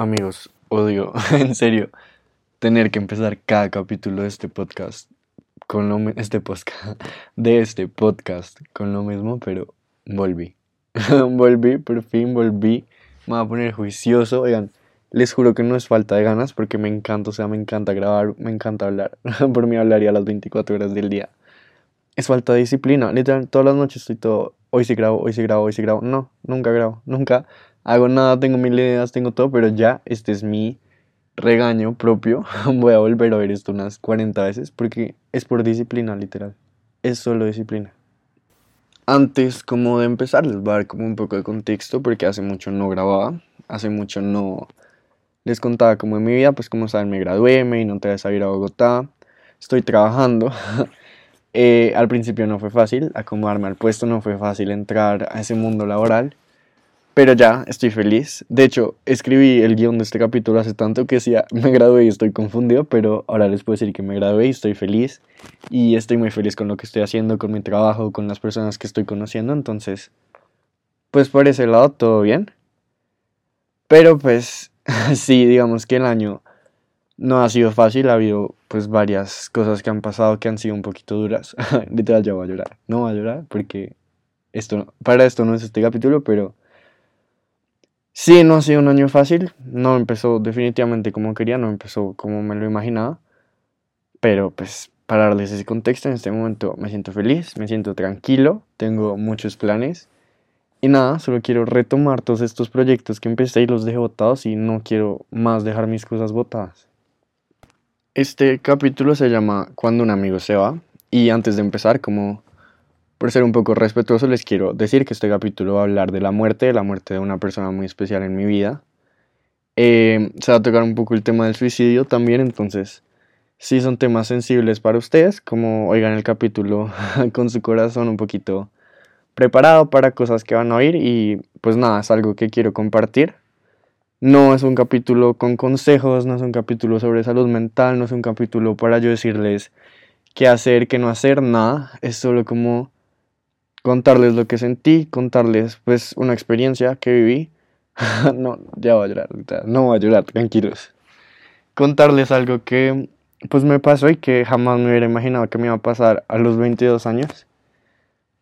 Amigos, odio, en serio, tener que empezar cada capítulo de este podcast con lo este podcast de este podcast con lo mismo, pero volví. volví, por fin volví. Me voy a poner juicioso. Oigan, les juro que no es falta de ganas porque me encanta, o sea, me encanta grabar, me encanta hablar. por mí hablaría las 24 horas del día. Es falta de disciplina. Literal, todas las noches estoy todo. Hoy sí grabo, hoy sí grabo, hoy sí grabo. No, nunca grabo, nunca hago nada, tengo mil ideas, tengo todo, pero ya este es mi regaño propio. Voy a volver a ver esto unas 40 veces porque es por disciplina, literal. Es solo disciplina. Antes, como de empezar, les voy a dar como un poco de contexto porque hace mucho no grababa, hace mucho no les contaba como en mi vida, pues como saben me gradué, me vine otra vez a ir a Bogotá, estoy trabajando. Eh, al principio no fue fácil acomodarme al puesto, no fue fácil entrar a ese mundo laboral, pero ya estoy feliz. De hecho, escribí el guion de este capítulo hace tanto que decía, me gradué y estoy confundido, pero ahora les puedo decir que me gradué y estoy feliz. Y estoy muy feliz con lo que estoy haciendo, con mi trabajo, con las personas que estoy conociendo. Entonces, pues por ese lado todo bien. Pero pues sí, digamos que el año no ha sido fácil, ha habido pues varias cosas que han pasado que han sido un poquito duras. Literal, ya voy a llorar. No voy a llorar porque esto, para esto no es este capítulo, pero sí, no ha sido un año fácil. No empezó definitivamente como quería, no empezó como me lo imaginaba. Pero pues para darles ese contexto, en este momento me siento feliz, me siento tranquilo, tengo muchos planes. Y nada, solo quiero retomar todos estos proyectos que empecé y los dejé botados y no quiero más dejar mis cosas botadas. Este capítulo se llama Cuando un amigo se va. Y antes de empezar, como por ser un poco respetuoso, les quiero decir que este capítulo va a hablar de la muerte, de la muerte de una persona muy especial en mi vida. Eh, se va a tocar un poco el tema del suicidio también, entonces, si son temas sensibles para ustedes, como oigan el capítulo con su corazón un poquito preparado para cosas que van a oír y pues nada, es algo que quiero compartir. No es un capítulo con consejos, no es un capítulo sobre salud mental, no es un capítulo para yo decirles qué hacer, qué no hacer, nada. Es solo como contarles lo que sentí, contarles pues una experiencia que viví. no, ya voy a llorar, no voy a llorar, tranquilos. Contarles algo que pues me pasó y que jamás me hubiera imaginado que me iba a pasar a los 22 años.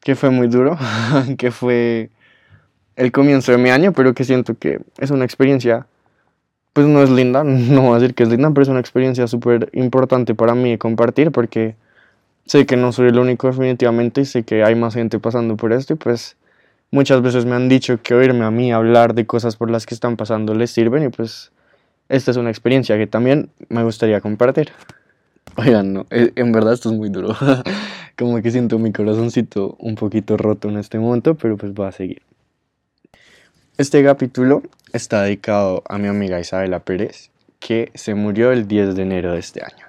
Que fue muy duro, que fue el comienzo de mi año, pero que siento que es una experiencia, pues no es linda, no voy a decir que es linda, pero es una experiencia súper importante para mí compartir porque sé que no soy el único definitivamente y sé que hay más gente pasando por esto y pues muchas veces me han dicho que oírme a mí hablar de cosas por las que están pasando les sirven y pues esta es una experiencia que también me gustaría compartir. Oigan, no, eh, en verdad esto es muy duro. Como que siento mi corazoncito un poquito roto en este momento, pero pues voy a seguir. Este capítulo está dedicado a mi amiga Isabela Pérez, que se murió el 10 de enero de este año.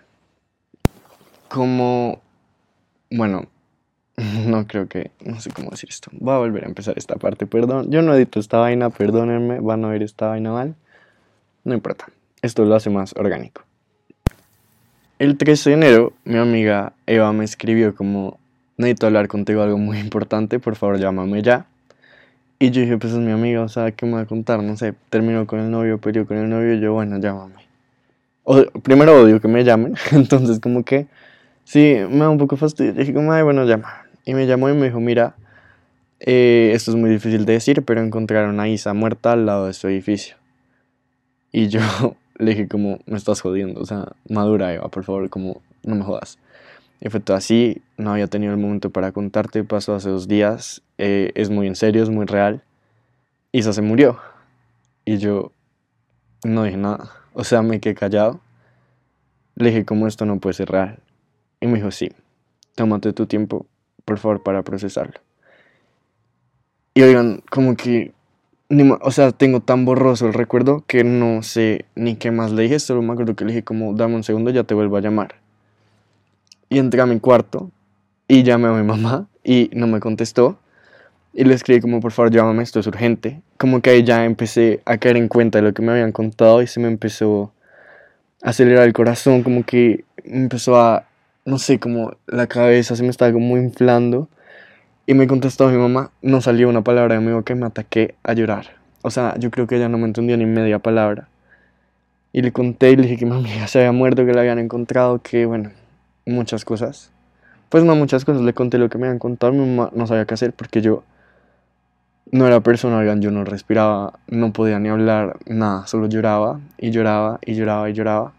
Como, bueno, no creo que, no sé cómo decir esto. Voy a volver a empezar esta parte, perdón. Yo no edito esta vaina, perdónenme, van a ver esta vaina mal. No importa, esto lo hace más orgánico. El 13 de enero, mi amiga Eva me escribió como, necesito hablar contigo algo muy importante, por favor llámame ya. Y yo dije, pues es mi amiga, o sea, ¿qué me va a contar? No sé, terminó con el novio, peleó con el novio, y yo, bueno, llámame. O- primero odio que me llamen, entonces como que, sí, me da un poco fastidio. Dije como, ay, bueno, llama. Y me llamó y me dijo, mira, eh, esto es muy difícil de decir, pero encontraron a Isa muerta al lado de su edificio. Y yo le dije como, me estás jodiendo, o sea, madura Eva, por favor, como, no me jodas. Y fue todo así, no había tenido el momento para contarte, pasó hace dos días, eh, es muy en serio, es muy real. Isa se murió. Y yo no dije nada, o sea, me quedé callado. Le dije como esto no puede ser real. Y me dijo, sí, tómate tu tiempo, por favor, para procesarlo. Y oigan, como que ni o sea, tengo tan borroso el recuerdo que no sé ni qué más le dije, solo me acuerdo que le dije como, dame un segundo, ya te vuelvo a llamar. Y entré a mi cuarto y llamé a mi mamá y no me contestó. Y le escribí como, por favor, llámame, esto es urgente. Como que ahí ya empecé a caer en cuenta de lo que me habían contado y se me empezó a acelerar el corazón, como que empezó a, no sé, como la cabeza se me estaba como inflando. Y me contestó mi mamá, no salió una palabra de mi boca y me ataqué a llorar. O sea, yo creo que ella no me entendió ni media palabra. Y le conté y le dije que mi amiga se había muerto, que la habían encontrado, que bueno, muchas cosas. Pues no muchas cosas, le conté lo que me habían contado, mi mamá no sabía qué hacer porque yo no era persona, yo no respiraba, no podía ni hablar, nada, solo lloraba y lloraba y lloraba y lloraba.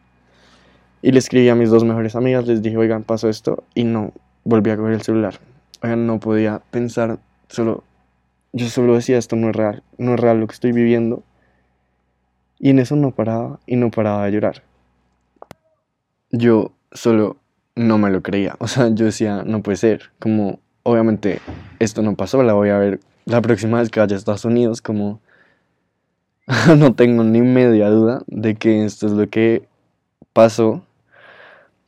Y le escribí a mis dos mejores amigas, les dije, oigan, pasó esto y no volví a coger el celular. Oigan, no podía pensar, solo, yo solo decía, esto no es real, no es real lo que estoy viviendo. Y en eso no paraba y no paraba de llorar. Yo solo no me lo creía, o sea, yo decía, no puede ser, como, obviamente esto no pasó, la voy a ver la próxima vez que vaya a Estados Unidos, como no tengo ni media duda de que esto es lo que pasó.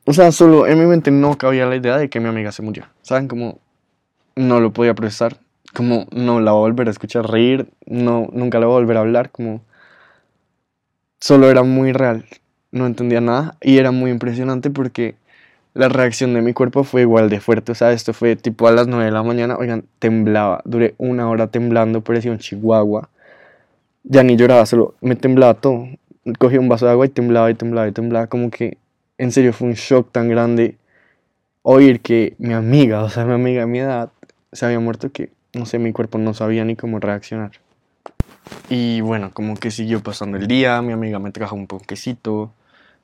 O sea, solo en mi mente no cabía la idea de que mi amiga se murió. ¿Saben? Como no lo podía procesar. Como no la voy a volver a escuchar reír. No, nunca la voy a volver a hablar. Como solo era muy real. No entendía nada. Y era muy impresionante porque la reacción de mi cuerpo fue igual de fuerte. O sea, esto fue tipo a las 9 de la mañana. Oigan, temblaba. Duré una hora temblando, parecía un chihuahua. Ya ni lloraba, solo me temblaba todo. Cogía un vaso de agua y temblaba y temblaba y temblaba. Como que en serio fue un shock tan grande oír que mi amiga, o sea, mi amiga de mi edad, se había muerto que, no sé, mi cuerpo no sabía ni cómo reaccionar. Y bueno, como que siguió pasando el día, mi amiga me trajo un poquecito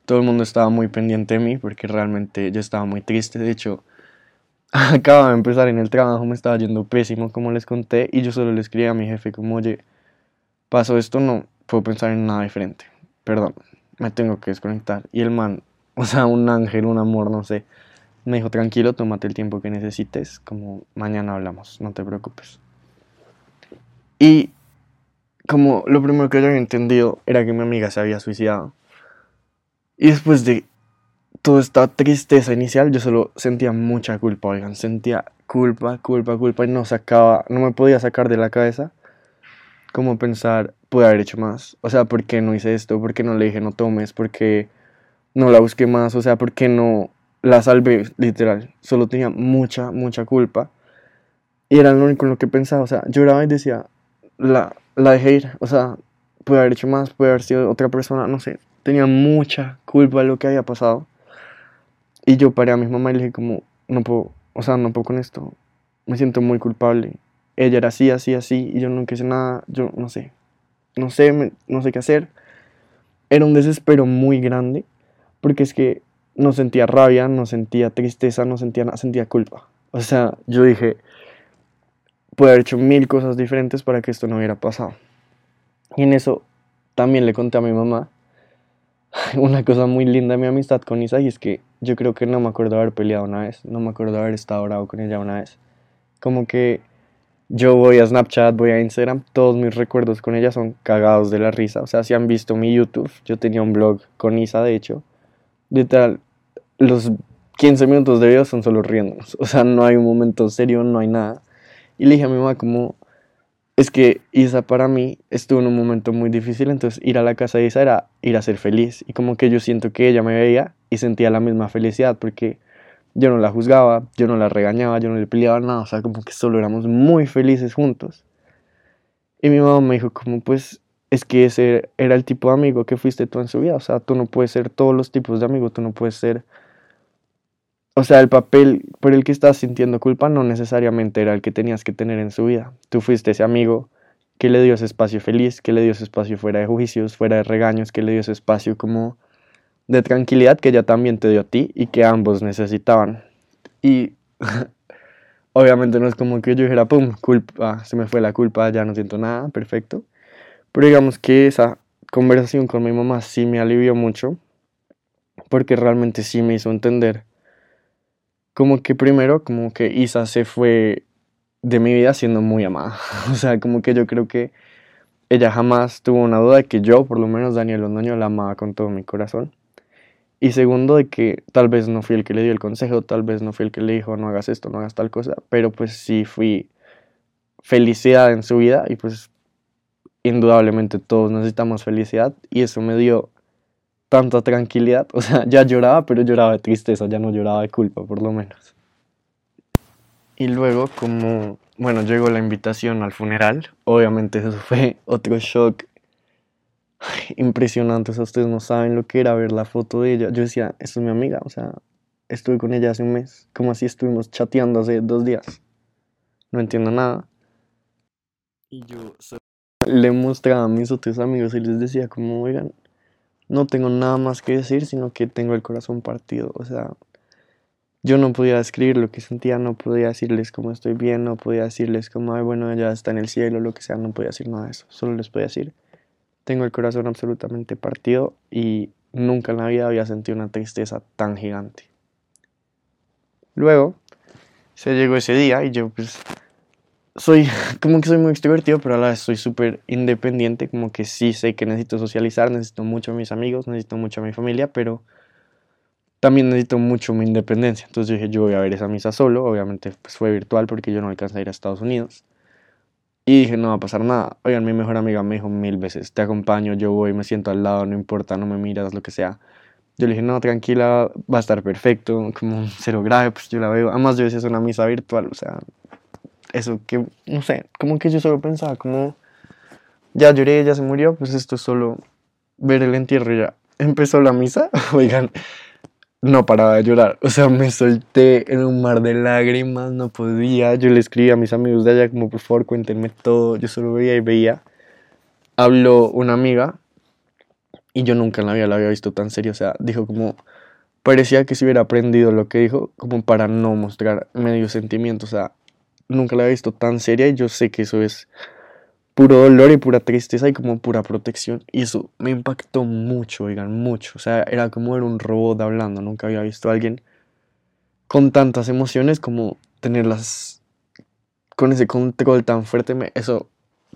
todo el mundo estaba muy pendiente de mí porque realmente yo estaba muy triste. De hecho, acababa de empezar en el trabajo, me estaba yendo pésimo, como les conté, y yo solo le escribí a mi jefe como, oye, pasó esto, no puedo pensar en nada diferente. Perdón, me tengo que desconectar. Y el man, o sea, un ángel, un amor, no sé, me dijo, tranquilo, tómate el tiempo que necesites, como mañana hablamos, no te preocupes. Y como lo primero que yo había entendido era que mi amiga se había suicidado. Y después de toda esta tristeza inicial, yo solo sentía mucha culpa, oigan, sentía culpa, culpa, culpa y no sacaba, no me podía sacar de la cabeza como pensar, pude haber hecho más. O sea, ¿por qué no hice esto? ¿Por qué no le dije no tomes? ¿Por qué no la busqué más? O sea, ¿por qué no la salvé? Literal, solo tenía mucha, mucha culpa. Y era lo único en lo que pensaba, o sea, lloraba y decía, la, la dejé ir, o sea, pude haber hecho más, puede haber sido otra persona, no sé, tenía mucha culpa de lo que había pasado. Y yo paré a mi mamá y le dije como, no puedo, o sea, no puedo con esto, me siento muy culpable. Ella era así, así, así, y yo nunca hice nada, yo no sé, no sé, no sé qué hacer. Era un desespero muy grande, porque es que no sentía rabia, no sentía tristeza, no sentía nada, sentía culpa. O sea, yo dije, puedo haber hecho mil cosas diferentes para que esto no hubiera pasado. Y en eso también le conté a mi mamá una cosa muy linda de mi amistad con Isa y es que yo creo que no me acuerdo haber peleado una vez, no me acuerdo haber estado bravo con ella una vez. Como que yo voy a Snapchat, voy a Instagram, todos mis recuerdos con ella son cagados de la risa. O sea, si han visto mi YouTube, yo tenía un blog con Isa, de hecho. Literal, los 15 minutos de video son solo riéndonos. O sea, no hay un momento serio, no hay nada. Y le dije a mi mamá como, es que Isa para mí estuvo en un momento muy difícil, entonces ir a la casa de Isa era ir a ser feliz. Y como que yo siento que ella me veía y sentía la misma felicidad porque yo no la juzgaba, yo no la regañaba, yo no le peleaba nada, o sea, como que solo éramos muy felices juntos. Y mi mamá me dijo como pues es que ese era el tipo de amigo que fuiste tú en su vida, o sea, tú no puedes ser todos los tipos de amigos, tú no puedes ser o sea, el papel por el que estás sintiendo culpa no necesariamente era el que tenías que tener en su vida. Tú fuiste ese amigo que le dio ese espacio feliz, que le dio ese espacio fuera de juicios, fuera de regaños, que le dio ese espacio como de tranquilidad que ella también te dio a ti y que ambos necesitaban. Y obviamente no es como que yo dijera, pum, culpa, se me fue la culpa, ya no siento nada, perfecto. Pero digamos que esa conversación con mi mamá sí me alivió mucho, porque realmente sí me hizo entender como que primero, como que Isa se fue de mi vida siendo muy amada. O sea, como que yo creo que ella jamás tuvo una duda de que yo, por lo menos Daniel Londoño, la amaba con todo mi corazón. Y segundo, de que tal vez no fui el que le dio el consejo, tal vez no fui el que le dijo no hagas esto, no hagas tal cosa, pero pues sí fui felicidad en su vida y pues indudablemente todos necesitamos felicidad y eso me dio tanta tranquilidad. O sea, ya lloraba, pero lloraba de tristeza, ya no lloraba de culpa, por lo menos. Y luego, como, bueno, llegó la invitación al funeral, obviamente eso fue otro shock impresionante. O sea, ustedes no saben lo que era ver la foto de ella. Yo decía, esto es mi amiga. O sea, estuve con ella hace un mes. Como así estuvimos chateando hace dos días? No entiendo nada. Y yo le mostraba a mis otros amigos y les decía como, oigan, no tengo nada más que decir, sino que tengo el corazón partido. O sea, yo no podía escribir lo que sentía, no podía decirles cómo estoy bien, no podía decirles como, ay, bueno, ella está en el cielo, lo que sea, no podía decir nada de eso. Solo les podía decir, tengo el corazón absolutamente partido y nunca en la vida había sentido una tristeza tan gigante. Luego, se llegó ese día y yo pues soy como que soy muy extrovertido, pero a la vez soy súper independiente, como que sí sé que necesito socializar, necesito mucho a mis amigos, necesito mucho a mi familia, pero también necesito mucho mi independencia. Entonces yo dije, yo voy a ver esa misa solo, obviamente pues fue virtual porque yo no alcancé a ir a Estados Unidos. Y dije, no va a pasar nada. Oigan, mi mejor amiga me dijo mil veces, te acompaño, yo voy, me siento al lado, no importa, no me miras, lo que sea. Yo le dije, no, tranquila, va a estar perfecto, como cero grave, pues yo la veo. Además, yo decía, es una misa virtual, o sea, eso que, no sé, como que yo solo pensaba, como ya lloré, ya se murió, pues esto es solo ver el entierro ya. Empezó la misa, oigan, no paraba de llorar, o sea, me solté en un mar de lágrimas, no podía, yo le escribí a mis amigos de allá como por favor cuéntenme todo, yo solo veía y veía. Habló una amiga y yo nunca en la vida la había visto tan serio, o sea, dijo como parecía que se hubiera aprendido lo que dijo como para no mostrar medio sentimiento, o sea, nunca la había visto tan seria y yo sé que eso es puro dolor y pura tristeza y como pura protección. Y eso me impactó mucho, oigan, mucho. O sea, era como era un robot hablando. Nunca había visto a alguien con tantas emociones como tenerlas con ese control tan fuerte. eso,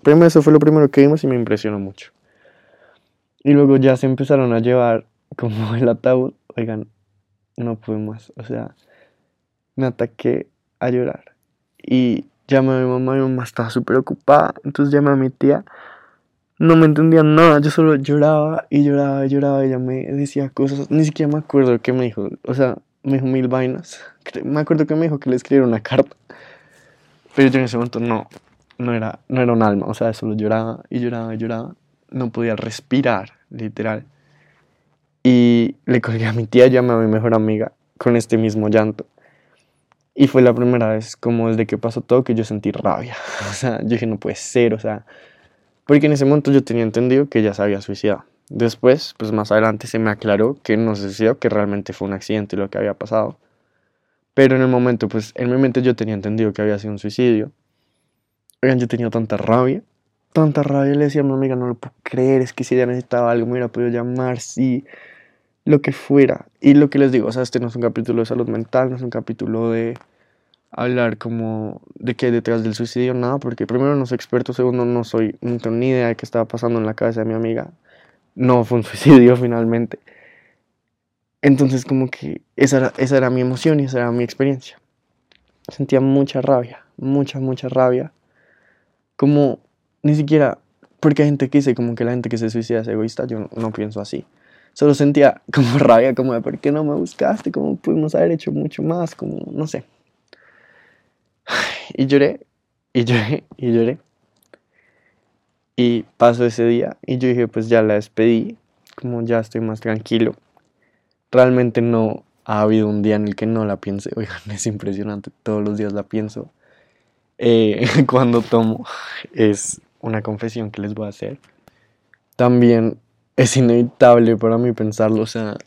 primero eso fue lo primero que vimos y me impresionó mucho. Y luego ya se empezaron a llevar como el ataúd. Oigan, no pude más. O sea, me ataqué a llorar. Y llamé a mi mamá, mi mamá estaba súper ocupada, entonces llamé a mi tía. No me entendía nada, yo solo lloraba y lloraba y lloraba. Ella me decía cosas, ni siquiera me acuerdo qué me dijo. O sea, me dijo mil vainas. Me acuerdo que me dijo que le escribiera una carta. Pero yo en ese momento no, no era, no era un alma. O sea, solo lloraba y lloraba y lloraba. No podía respirar, literal. Y le colgué a mi tía, llamé a mi mejor amiga con este mismo llanto. Y fue la primera vez, como desde que pasó todo, que yo sentí rabia. O sea, yo dije, no puede ser, o sea, porque en ese momento yo tenía entendido que ella se había suicidado. Después, pues más adelante se me aclaró que no se suicidó, que realmente fue un accidente lo que había pasado. Pero en el momento, pues en mi mente yo tenía entendido que había sido un suicidio. Oigan, yo tenía tanta rabia, tanta rabia. Le decía a mi amiga, no lo puedo creer, es que si ella necesitaba algo me hubiera podido llamar, sí lo que fuera. Y lo que les digo, o sea, este no es un capítulo de salud mental, no es un capítulo de hablar como de qué hay detrás del suicidio, nada, porque primero no soy experto, segundo no soy, no tengo ni idea de qué estaba pasando en la cabeza de mi amiga. No fue un suicidio finalmente. Entonces como que esa era, esa era mi emoción y esa era mi experiencia. Sentía mucha rabia, mucha, mucha rabia. Como ni siquiera, porque hay gente que dice como que la gente que se suicida es egoísta, yo no pienso así solo sentía como rabia, como de por qué no me buscaste, como pudimos haber hecho mucho más, como no sé. Y lloré, y lloré, y lloré. Y pasó ese día y yo dije, pues ya la despedí, como ya estoy más tranquilo. Realmente no ha habido un día en el que no la piense. Oigan, es impresionante, todos los días la pienso. Eh, cuando tomo, es una confesión que les voy a hacer. También es inevitable para mí pensarlo, o sea,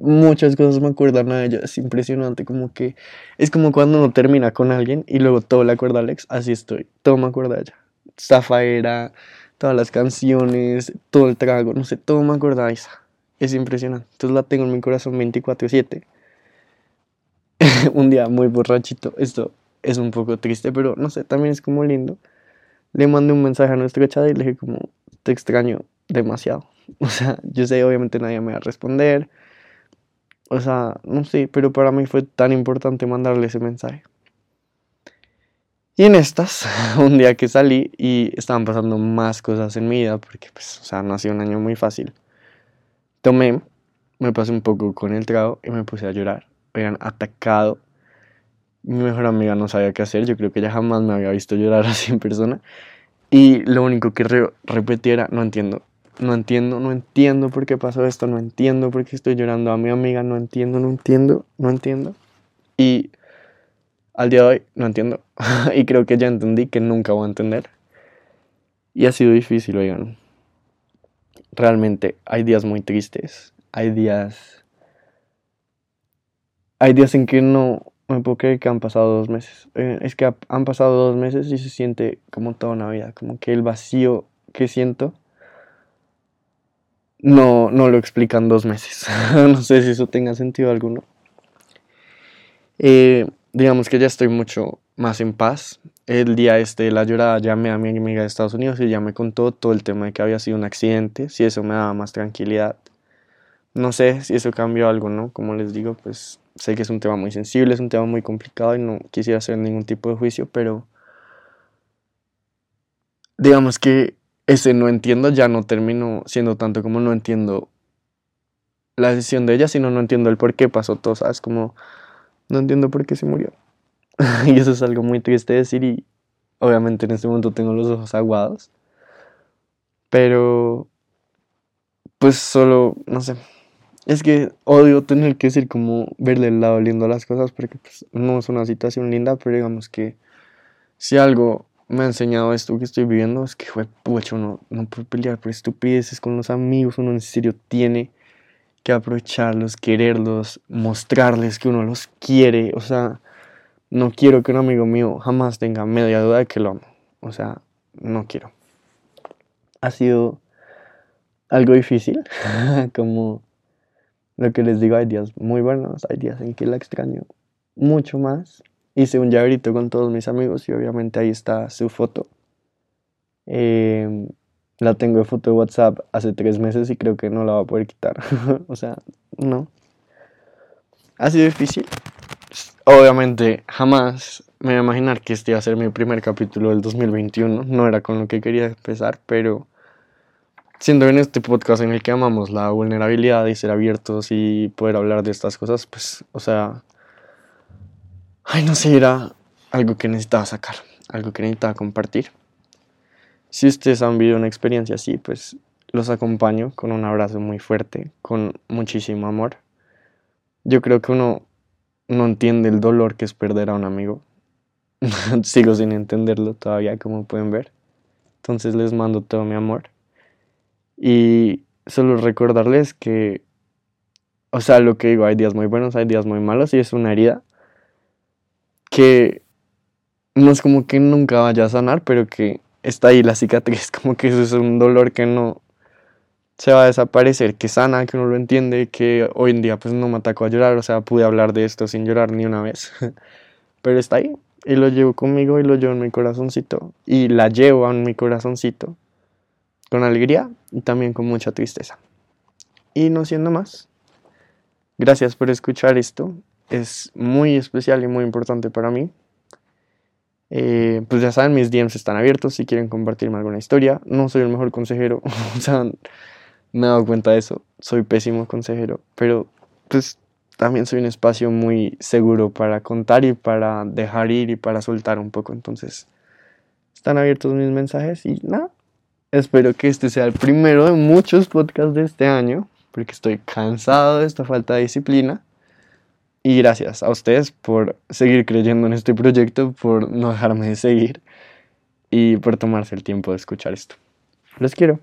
muchas cosas me acuerdan a ella, es impresionante, como que es como cuando uno termina con alguien y luego todo le acuerda a Alex, así estoy, todo me acuerda a ella, Zafaera, todas las canciones, todo el trago, no sé, todo me acuerda a esa, es impresionante, entonces la tengo en mi corazón 24/7. un día muy borrachito, esto es un poco triste, pero no sé, también es como lindo. Le mandé un mensaje a nuestra chat y le dije como, te extraño demasiado. O sea, yo sé, obviamente nadie me va a responder. O sea, no sé, pero para mí fue tan importante mandarle ese mensaje. Y en estas, un día que salí y estaban pasando más cosas en mi vida, porque pues, o sea, no ha sido un año muy fácil. Tomé, me pasé un poco con el trago y me puse a llorar. Oigan, atacado. Mi mejor amiga no sabía qué hacer, yo creo que ella jamás me había visto llorar así en persona. Y lo único que repetí era, no entiendo, no entiendo, no entiendo por qué pasó esto, no entiendo por qué estoy llorando a mi amiga, no entiendo, no entiendo, no entiendo. Y al día de hoy no entiendo. y creo que ya entendí que nunca voy a entender. Y ha sido difícil, oigan. Realmente hay días muy tristes, hay días... Hay días en que no me puedo creer que han pasado dos meses. Eh, es que han pasado dos meses y se siente como toda una vida, como que el vacío que siento no, no lo explican dos meses. no sé si eso tenga sentido alguno. Eh, digamos que ya estoy mucho más en paz. El día este de la llorada llamé a mi amiga de Estados Unidos y ya me contó todo el tema de que había sido un accidente, si eso me daba más tranquilidad. No sé si eso cambió algo, ¿no? Como les digo, pues sé que es un tema muy sensible, es un tema muy complicado y no quisiera hacer ningún tipo de juicio, pero digamos que ese no entiendo ya no termino siendo tanto como no entiendo la decisión de ella, sino no entiendo el por qué pasó todo, ¿sabes? Como no entiendo por qué se murió. y eso es algo muy triste decir y obviamente en este momento tengo los ojos aguados. Pero pues solo, no sé. Es que odio tener que decir como verle el lado lindo a las cosas porque pues, no es una situación linda, pero digamos que si algo me ha enseñado esto que estoy viviendo es que, fue pucho, uno no puede pelear por estupideces con los amigos, uno en serio tiene que aprovecharlos, quererlos, mostrarles que uno los quiere, o sea, no quiero que un amigo mío jamás tenga media duda de que lo amo, o sea, no quiero. Ha sido algo difícil, como lo que les digo, hay días muy buenos, hay días en que la extraño mucho más hice un llaverito con todos mis amigos y obviamente ahí está su foto. Em, la tengo de foto de WhatsApp hace tres meses y creo que no la va a poder quitar. o sea, no. Ha sido difícil. Obviamente jamás me voy a imaginar que este iba a ser mi primer capítulo del 2021. No era con lo que quería empezar, pero siendo en este podcast en el que amamos la vulnerabilidad y ser abiertos y poder hablar de estas cosas, pues, o sea, Ay, no sé, era algo que necesitaba sacar, algo que necesitaba compartir. Si ustedes han vivido una experiencia así, pues los acompaño con un abrazo muy fuerte, con muchísimo amor. Yo creo que uno no entiende el dolor que es perder a un amigo. Sigo sin entenderlo todavía, como pueden ver. Entonces les mando todo mi amor. Y solo recordarles que, o sea, lo que digo, hay días muy buenos, hay días muy malos y es una herida que no es como que nunca vaya a sanar, pero que está ahí la cicatriz, como que eso es un dolor que no se va a desaparecer, que sana, que uno lo entiende, que hoy en día pues no me atacó a llorar, o sea, pude hablar de esto sin llorar ni una vez, pero está ahí y lo llevo conmigo y lo llevo en mi corazoncito y la llevo en mi corazoncito con alegría y también con mucha tristeza. Y no siendo más, gracias por escuchar esto es muy especial y muy importante para mí. Eh, pues ya saben, mis DMs están abiertos si quieren compartirme alguna historia. No soy el mejor consejero, o sea, me he dado cuenta de eso. Soy pésimo consejero, pero pues también soy un espacio muy seguro para contar y para dejar ir y para soltar un poco. Entonces, están abiertos mis mensajes y nada. Espero que este sea el primero de muchos podcasts de este año, porque estoy cansado de esta falta de disciplina. Y gracias a ustedes por seguir creyendo en este proyecto, por no dejarme de seguir y por tomarse el tiempo de escuchar esto. Los quiero.